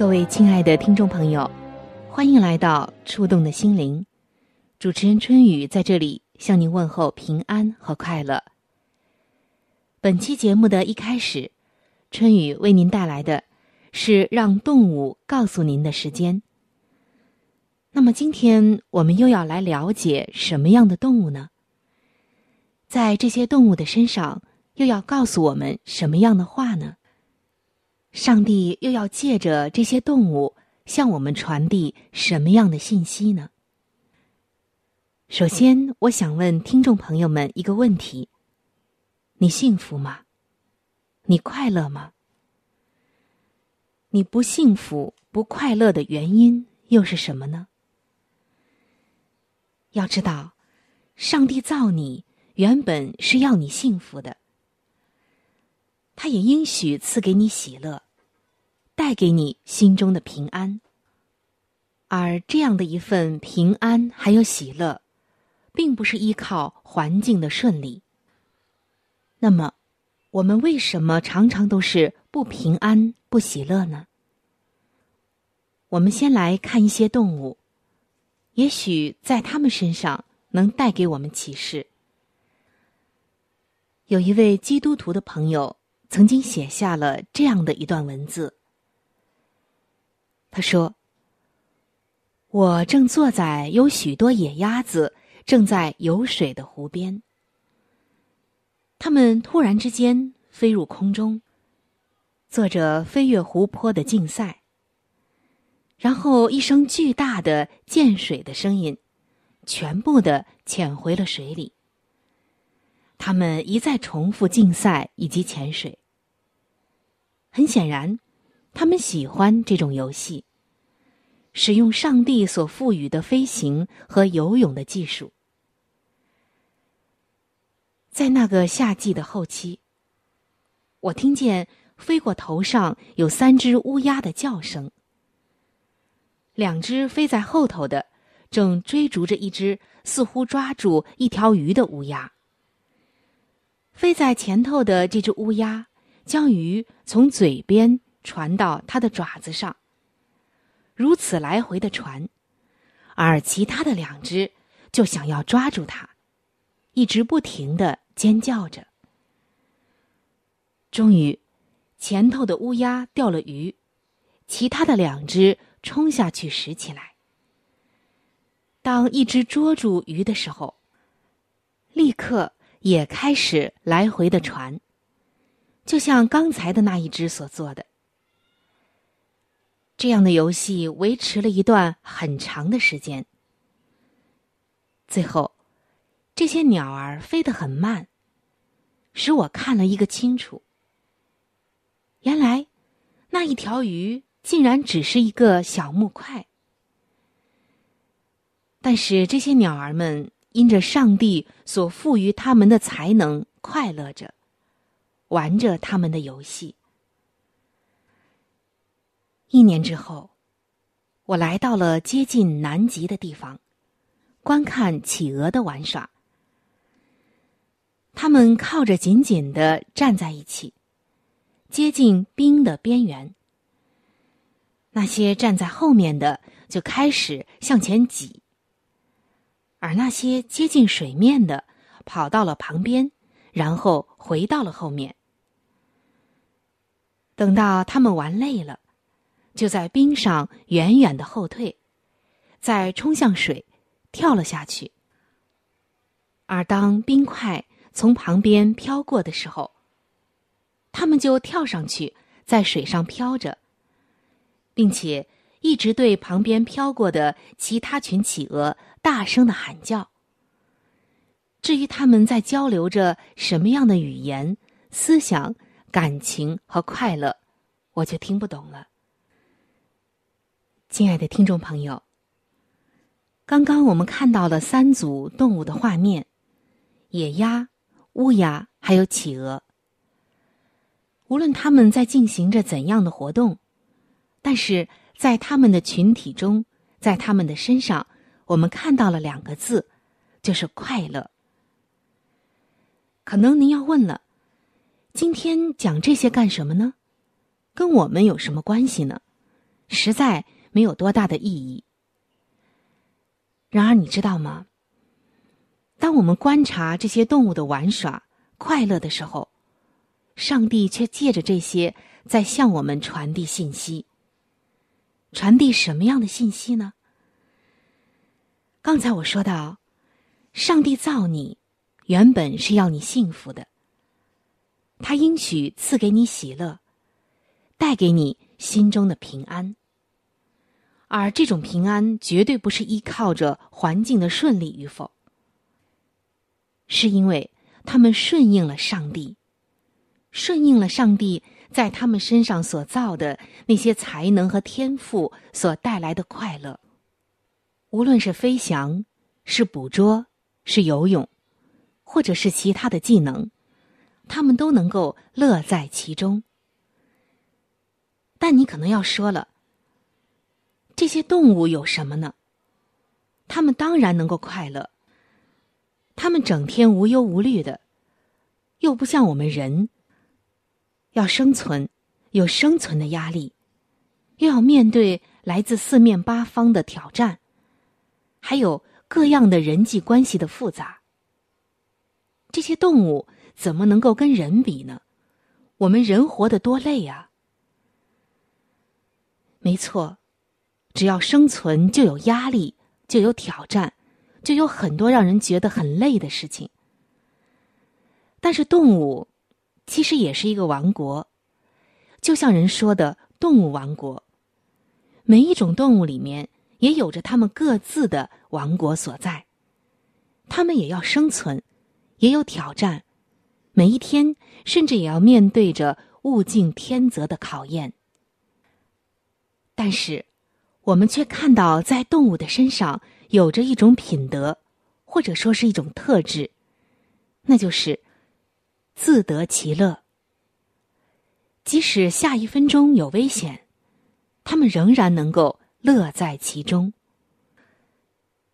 各位亲爱的听众朋友，欢迎来到《触动的心灵》，主持人春雨在这里。向您问候平安和快乐。本期节目的一开始，春雨为您带来的是让动物告诉您的时间。那么，今天我们又要来了解什么样的动物呢？在这些动物的身上，又要告诉我们什么样的话呢？上帝又要借着这些动物向我们传递什么样的信息呢？首先，我想问听众朋友们一个问题：你幸福吗？你快乐吗？你不幸福、不快乐的原因又是什么呢？要知道，上帝造你原本是要你幸福的，他也应许赐给你喜乐，带给你心中的平安。而这样的一份平安还有喜乐。并不是依靠环境的顺利。那么，我们为什么常常都是不平安、不喜乐呢？我们先来看一些动物，也许在他们身上能带给我们启示。有一位基督徒的朋友曾经写下了这样的一段文字。他说：“我正坐在有许多野鸭子。”正在游水的湖边，他们突然之间飞入空中，做着飞越湖泊的竞赛。然后一声巨大的溅水的声音，全部的潜回了水里。他们一再重复竞赛以及潜水。很显然，他们喜欢这种游戏。使用上帝所赋予的飞行和游泳的技术，在那个夏季的后期，我听见飞过头上有三只乌鸦的叫声。两只飞在后头的正追逐着一只似乎抓住一条鱼的乌鸦。飞在前头的这只乌鸦将鱼从嘴边传到它的爪子上。如此来回的传，而其他的两只就想要抓住它，一直不停的尖叫着。终于，前头的乌鸦钓了鱼，其他的两只冲下去拾起来。当一只捉住鱼的时候，立刻也开始来回的传，就像刚才的那一只所做的。这样的游戏维持了一段很长的时间。最后，这些鸟儿飞得很慢，使我看了一个清楚。原来，那一条鱼竟然只是一个小木块。但是这些鸟儿们因着上帝所赋予他们的才能，快乐着，玩着他们的游戏。一年之后，我来到了接近南极的地方，观看企鹅的玩耍。它们靠着紧紧的站在一起，接近冰的边缘。那些站在后面的就开始向前挤，而那些接近水面的跑到了旁边，然后回到了后面。等到他们玩累了，就在冰上远远的后退，再冲向水，跳了下去。而当冰块从旁边飘过的时候，他们就跳上去，在水上飘着，并且一直对旁边飘过的其他群企鹅大声的喊叫。至于他们在交流着什么样的语言、思想、感情和快乐，我就听不懂了。亲爱的听众朋友，刚刚我们看到了三组动物的画面：野鸭、乌鸦还有企鹅。无论他们在进行着怎样的活动，但是在他们的群体中，在他们的身上，我们看到了两个字，就是快乐。可能您要问了，今天讲这些干什么呢？跟我们有什么关系呢？实在没有多大的意义。然而，你知道吗？当我们观察这些动物的玩耍、快乐的时候，上帝却借着这些在向我们传递信息。传递什么样的信息呢？刚才我说到，上帝造你。原本是要你幸福的，他应许赐给你喜乐，带给你心中的平安。而这种平安绝对不是依靠着环境的顺利与否，是因为他们顺应了上帝，顺应了上帝在他们身上所造的那些才能和天赋所带来的快乐。无论是飞翔，是捕捉，是游泳。或者是其他的技能，他们都能够乐在其中。但你可能要说了，这些动物有什么呢？他们当然能够快乐。他们整天无忧无虑的，又不像我们人，要生存，有生存的压力，又要面对来自四面八方的挑战，还有各样的人际关系的复杂。这些动物怎么能够跟人比呢？我们人活得多累呀！没错，只要生存就有压力，就有挑战，就有很多让人觉得很累的事情。但是动物其实也是一个王国，就像人说的“动物王国”，每一种动物里面也有着他们各自的王国所在，他们也要生存。也有挑战，每一天甚至也要面对着物竞天择的考验。但是，我们却看到在动物的身上有着一种品德，或者说是一种特质，那就是自得其乐。即使下一分钟有危险，他们仍然能够乐在其中。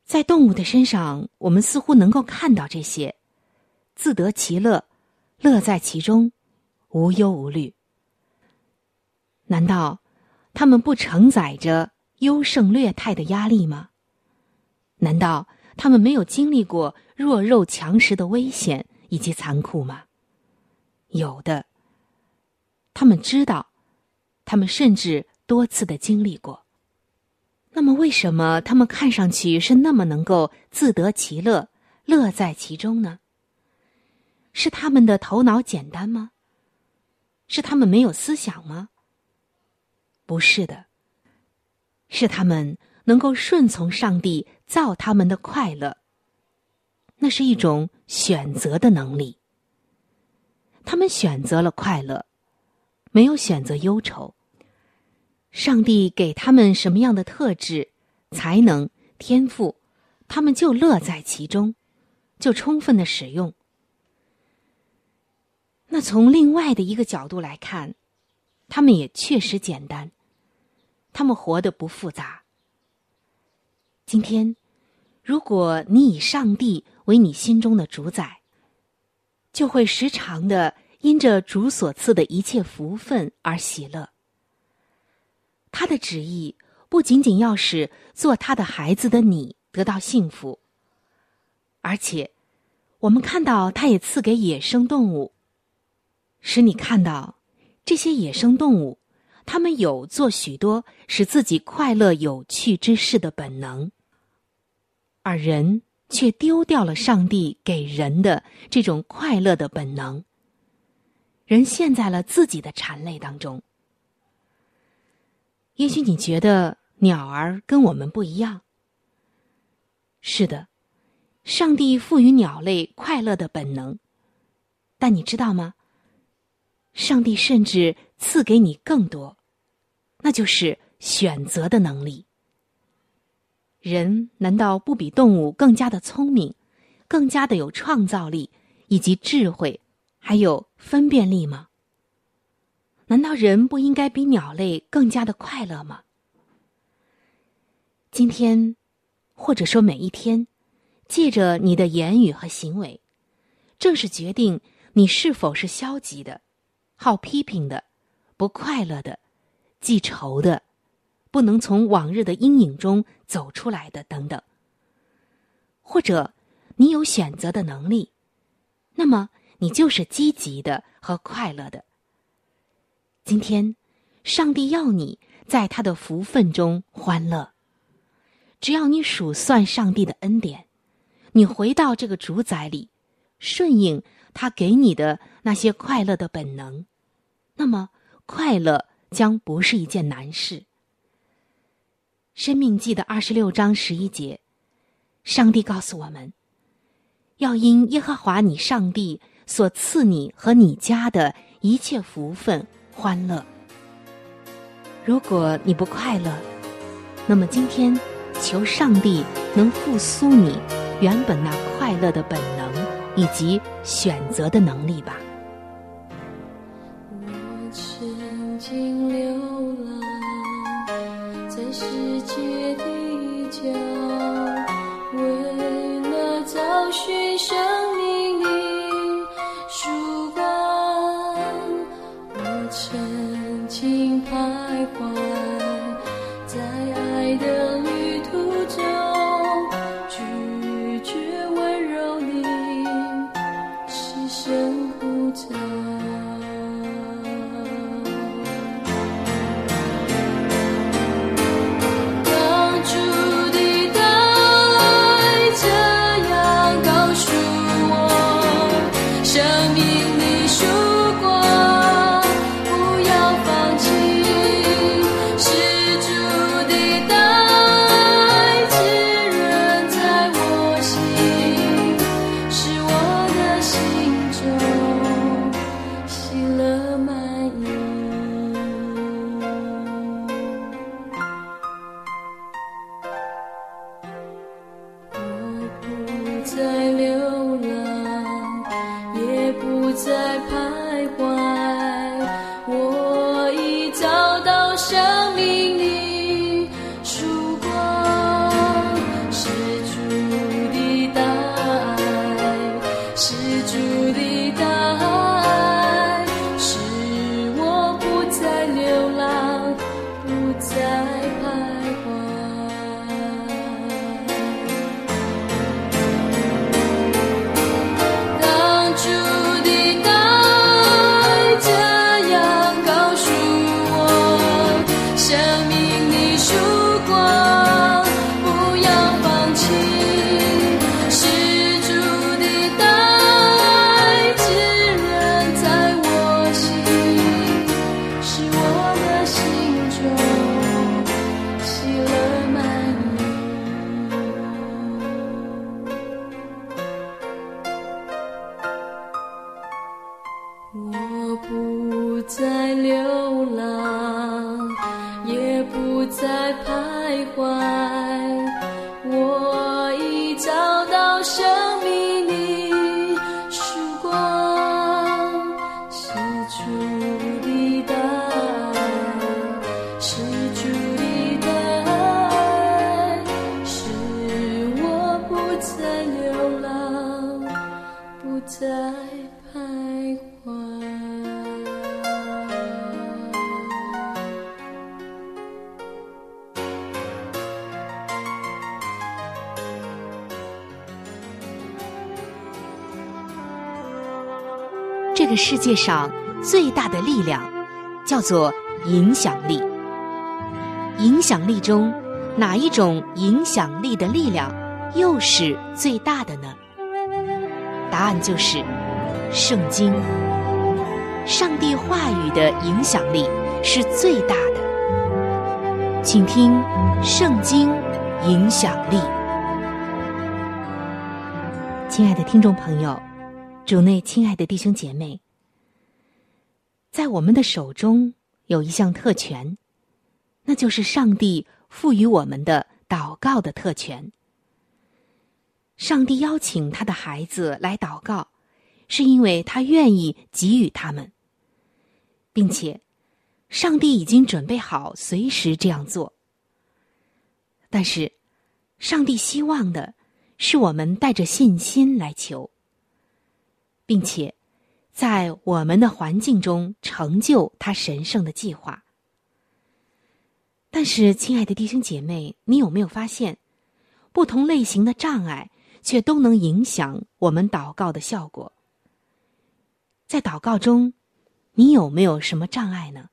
在动物的身上，我们似乎能够看到这些。自得其乐，乐在其中，无忧无虑。难道他们不承载着优胜劣汰的压力吗？难道他们没有经历过弱肉强食的危险以及残酷吗？有的。他们知道，他们甚至多次的经历过。那么，为什么他们看上去是那么能够自得其乐、乐在其中呢？是他们的头脑简单吗？是他们没有思想吗？不是的，是他们能够顺从上帝造他们的快乐。那是一种选择的能力。他们选择了快乐，没有选择忧愁。上帝给他们什么样的特质、才能、天赋，他们就乐在其中，就充分的使用。那从另外的一个角度来看，他们也确实简单，他们活得不复杂。今天，如果你以上帝为你心中的主宰，就会时常的因着主所赐的一切福分而喜乐。他的旨意不仅仅要使做他的孩子的你得到幸福，而且，我们看到他也赐给野生动物。使你看到，这些野生动物，它们有做许多使自己快乐有趣之事的本能，而人却丢掉了上帝给人的这种快乐的本能。人陷在了自己的馋累当中。也许你觉得鸟儿跟我们不一样。是的，上帝赋予鸟类快乐的本能，但你知道吗？上帝甚至赐给你更多，那就是选择的能力。人难道不比动物更加的聪明，更加的有创造力以及智慧？还有分辨力吗？难道人不应该比鸟类更加的快乐吗？今天，或者说每一天，借着你的言语和行为，正是决定你是否是消极的、好批评的、不快乐的、记仇的、不能从往日的阴影中走出来的等等。或者，你有选择的能力，那么。你就是积极的和快乐的。今天，上帝要你在他的福分中欢乐。只要你数算上帝的恩典，你回到这个主宰里，顺应他给你的那些快乐的本能，那么快乐将不是一件难事。生命记的二十六章十一节，上帝告诉我们，要因耶和华你上帝。所赐你和你家的一切福分、欢乐。如果你不快乐，那么今天求上帝能复苏你原本那快乐的本能以及选择的能力吧。这世界上最大的力量，叫做影响力。影响力中，哪一种影响力的力量又是最大的呢？答案就是圣经。上帝话语的影响力是最大的。请听《圣经》影响力。亲爱的听众朋友，主内亲爱的弟兄姐妹，在我们的手中有一项特权，那就是上帝赋予我们的祷告的特权。上帝邀请他的孩子来祷告，是因为他愿意给予他们。并且，上帝已经准备好随时这样做。但是，上帝希望的是我们带着信心来求，并且在我们的环境中成就他神圣的计划。但是，亲爱的弟兄姐妹，你有没有发现，不同类型的障碍却都能影响我们祷告的效果？在祷告中。你有没有什么障碍呢？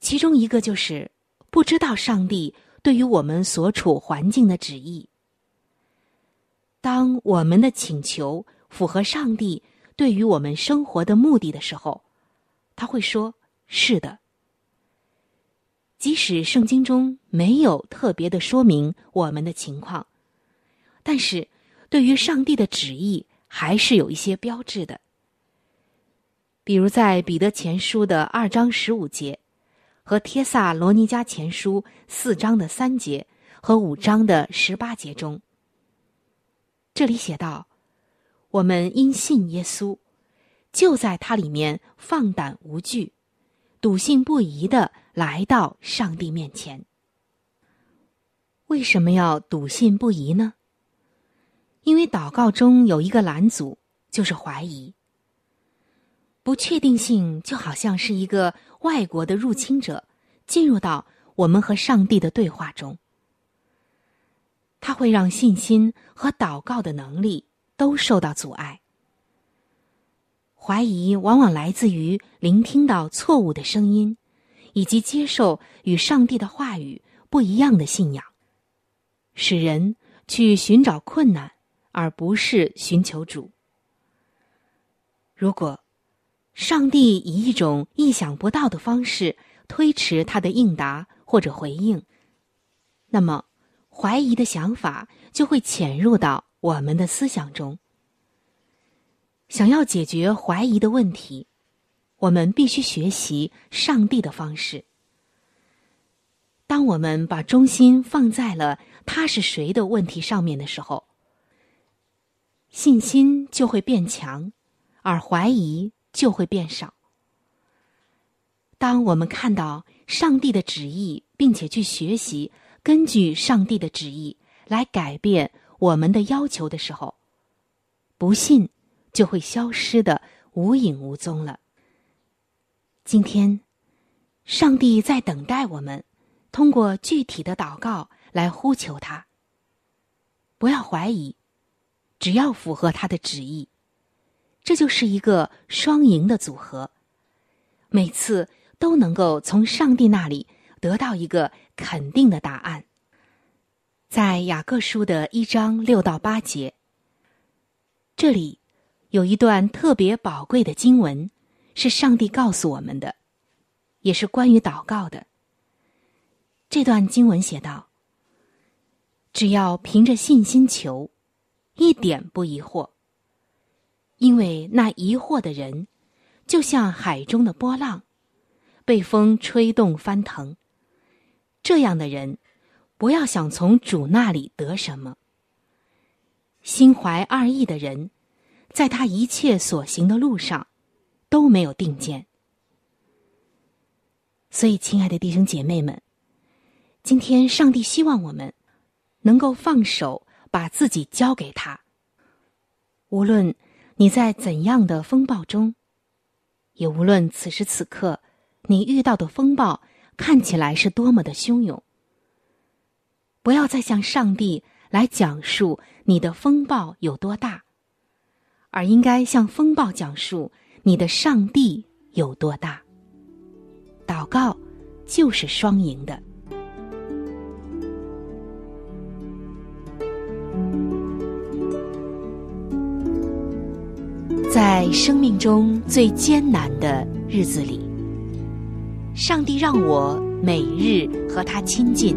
其中一个就是不知道上帝对于我们所处环境的旨意。当我们的请求符合上帝对于我们生活的目的的时候，他会说：“是的。”即使圣经中没有特别的说明我们的情况，但是对于上帝的旨意还是有一些标志的。比如在彼得前书的二章十五节，和帖萨罗尼迦前书四章的三节和五章的十八节中，这里写道：“我们因信耶稣，就在他里面放胆无惧，笃信不疑的来到上帝面前。”为什么要笃信不疑呢？因为祷告中有一个拦阻，就是怀疑。不确定性就好像是一个外国的入侵者进入到我们和上帝的对话中，它会让信心和祷告的能力都受到阻碍。怀疑往往来自于聆听到错误的声音，以及接受与上帝的话语不一样的信仰，使人去寻找困难，而不是寻求主。如果。上帝以一种意想不到的方式推迟他的应答或者回应，那么怀疑的想法就会潜入到我们的思想中。想要解决怀疑的问题，我们必须学习上帝的方式。当我们把中心放在了他是谁的问题上面的时候，信心就会变强，而怀疑。就会变少。当我们看到上帝的旨意，并且去学习根据上帝的旨意来改变我们的要求的时候，不信就会消失的无影无踪了。今天，上帝在等待我们通过具体的祷告来呼求他。不要怀疑，只要符合他的旨意。这就是一个双赢的组合，每次都能够从上帝那里得到一个肯定的答案。在雅各书的一章六到八节，这里有一段特别宝贵的经文，是上帝告诉我们的，也是关于祷告的。这段经文写道：“只要凭着信心求，一点不疑惑。”因为那疑惑的人，就像海中的波浪，被风吹动翻腾。这样的人，不要想从主那里得什么。心怀二意的人，在他一切所行的路上，都没有定见。所以，亲爱的弟兄姐妹们，今天上帝希望我们能够放手，把自己交给他，无论。你在怎样的风暴中？也无论此时此刻你遇到的风暴看起来是多么的汹涌，不要再向上帝来讲述你的风暴有多大，而应该向风暴讲述你的上帝有多大。祷告就是双赢的。在生命中最艰难的日子里，上帝让我每日和他亲近，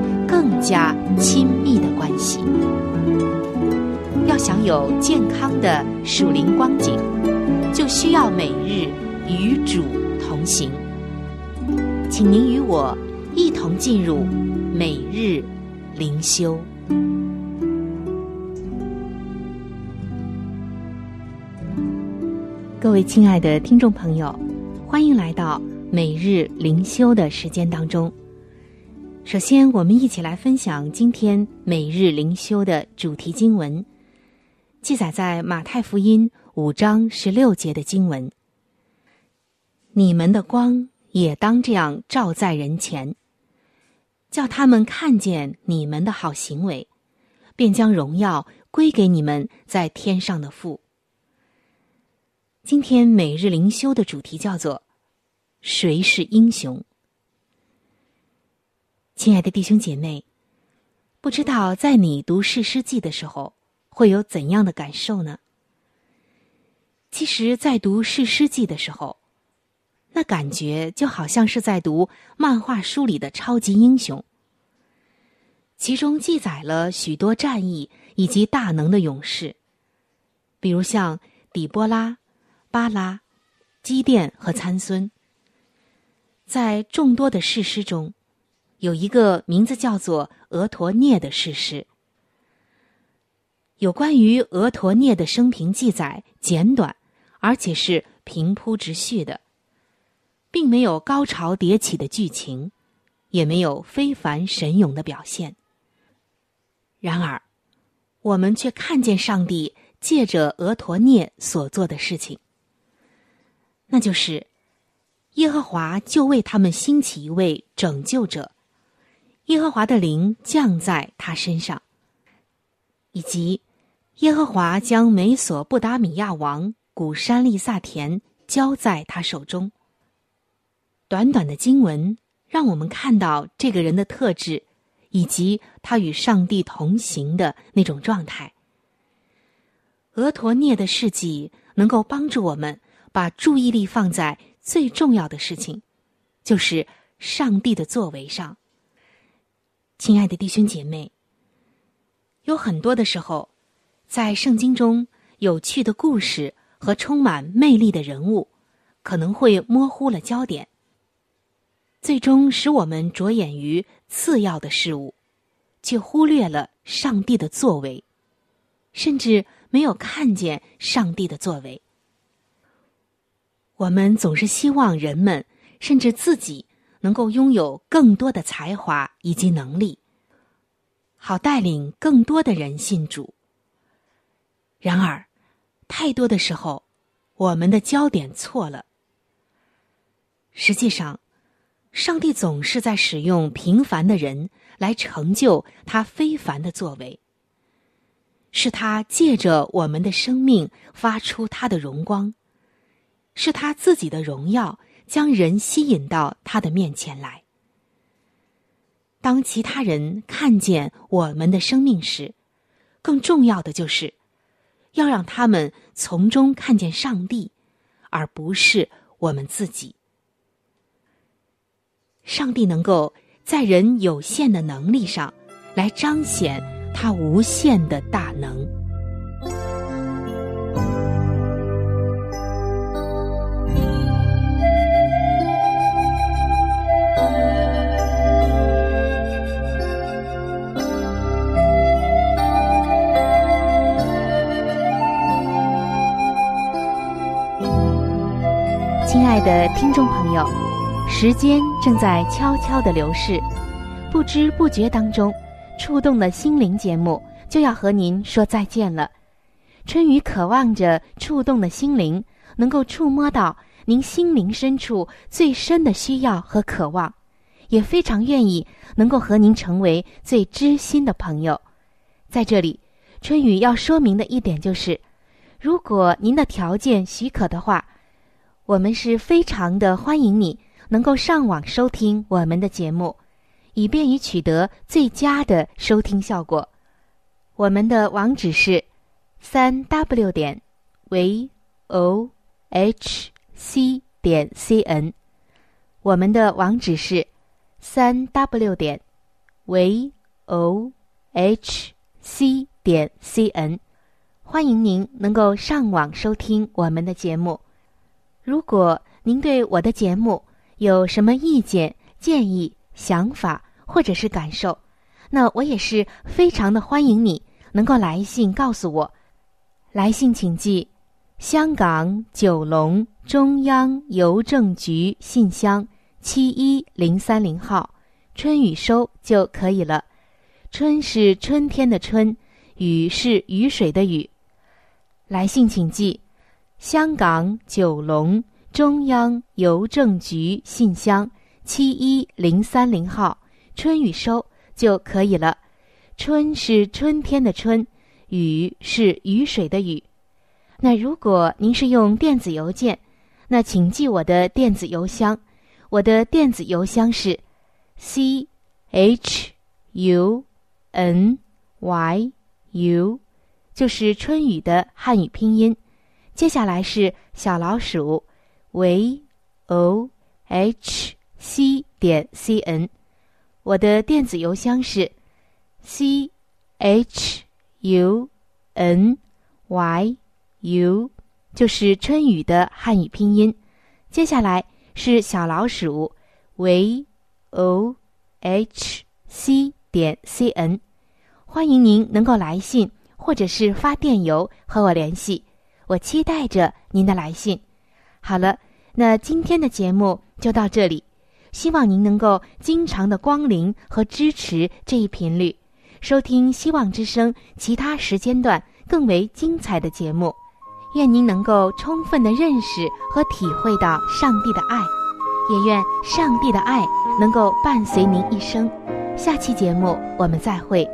更加亲密的关系。要想有健康的属灵光景，就需要每日与主同行。请您与我一同进入每日灵修。各位亲爱的听众朋友，欢迎来到每日灵修的时间当中。首先，我们一起来分享今天每日灵修的主题经文，记载在马太福音五章十六节的经文：“你们的光也当这样照在人前，叫他们看见你们的好行为，便将荣耀归给你们在天上的父。”今天每日灵修的主题叫做“谁是英雄”。亲爱的弟兄姐妹，不知道在你读《士师记》的时候会有怎样的感受呢？其实，在读《士师记》的时候，那感觉就好像是在读漫画书里的超级英雄，其中记载了许多战役以及大能的勇士，比如像底波拉。巴拉、基甸和参孙，在众多的士师中，有一个名字叫做俄陀涅的事实。有关于俄陀涅的生平记载简短，而且是平铺直叙的，并没有高潮迭起的剧情，也没有非凡神勇的表现。然而，我们却看见上帝借着俄陀涅所做的事情。那就是，耶和华就为他们兴起一位拯救者，耶和华的灵降在他身上，以及耶和华将美索不达米亚王古山利萨田交在他手中。短短的经文让我们看到这个人的特质，以及他与上帝同行的那种状态。俄陀涅的事迹能够帮助我们。把注意力放在最重要的事情，就是上帝的作为上。亲爱的弟兄姐妹，有很多的时候，在圣经中有趣的故事和充满魅力的人物，可能会模糊了焦点，最终使我们着眼于次要的事物，却忽略了上帝的作为，甚至没有看见上帝的作为。我们总是希望人们，甚至自己，能够拥有更多的才华以及能力，好带领更多的人信主。然而，太多的时候，我们的焦点错了。实际上，上帝总是在使用平凡的人来成就他非凡的作为，是他借着我们的生命发出他的荣光。是他自己的荣耀将人吸引到他的面前来。当其他人看见我们的生命时，更重要的就是，要让他们从中看见上帝，而不是我们自己。上帝能够在人有限的能力上，来彰显他无限的大能。的听众朋友，时间正在悄悄的流逝，不知不觉当中，触动的心灵节目就要和您说再见了。春雨渴望着触动的心灵能够触摸到您心灵深处最深的需要和渴望，也非常愿意能够和您成为最知心的朋友。在这里，春雨要说明的一点就是，如果您的条件许可的话，我们是非常的欢迎你。能够上网收听我们的节目，以便于取得最佳的收听效果。我们的网址是三 w 点 v o h c 点 c n。我们的网址是三 w 点 v o h c 点 c n。欢迎您能够上网收听我们的节目。如果您对我的节目，有什么意见、建议、想法或者是感受，那我也是非常的欢迎你能够来信告诉我。来信请寄：香港九龙中央邮政局信箱七一零三零号，春雨收就可以了。春是春天的春，雨是雨水的雨。来信请寄：香港九龙。中央邮政局信箱七一零三零号，春雨收就可以了。春是春天的春，雨是雨水的雨。那如果您是用电子邮件，那请记我的电子邮箱。我的电子邮箱是 c h u n y u，就是春雨的汉语拼音。接下来是小老鼠。v o h c 点 c n，我的电子邮箱是 c h u n y u，就是春雨的汉语拼音。接下来是小老鼠 v o h c 点 c n，欢迎您能够来信或者是发电邮和我联系，我期待着您的来信。好了，那今天的节目就到这里，希望您能够经常的光临和支持这一频率，收听希望之声其他时间段更为精彩的节目。愿您能够充分的认识和体会到上帝的爱，也愿上帝的爱能够伴随您一生。下期节目我们再会。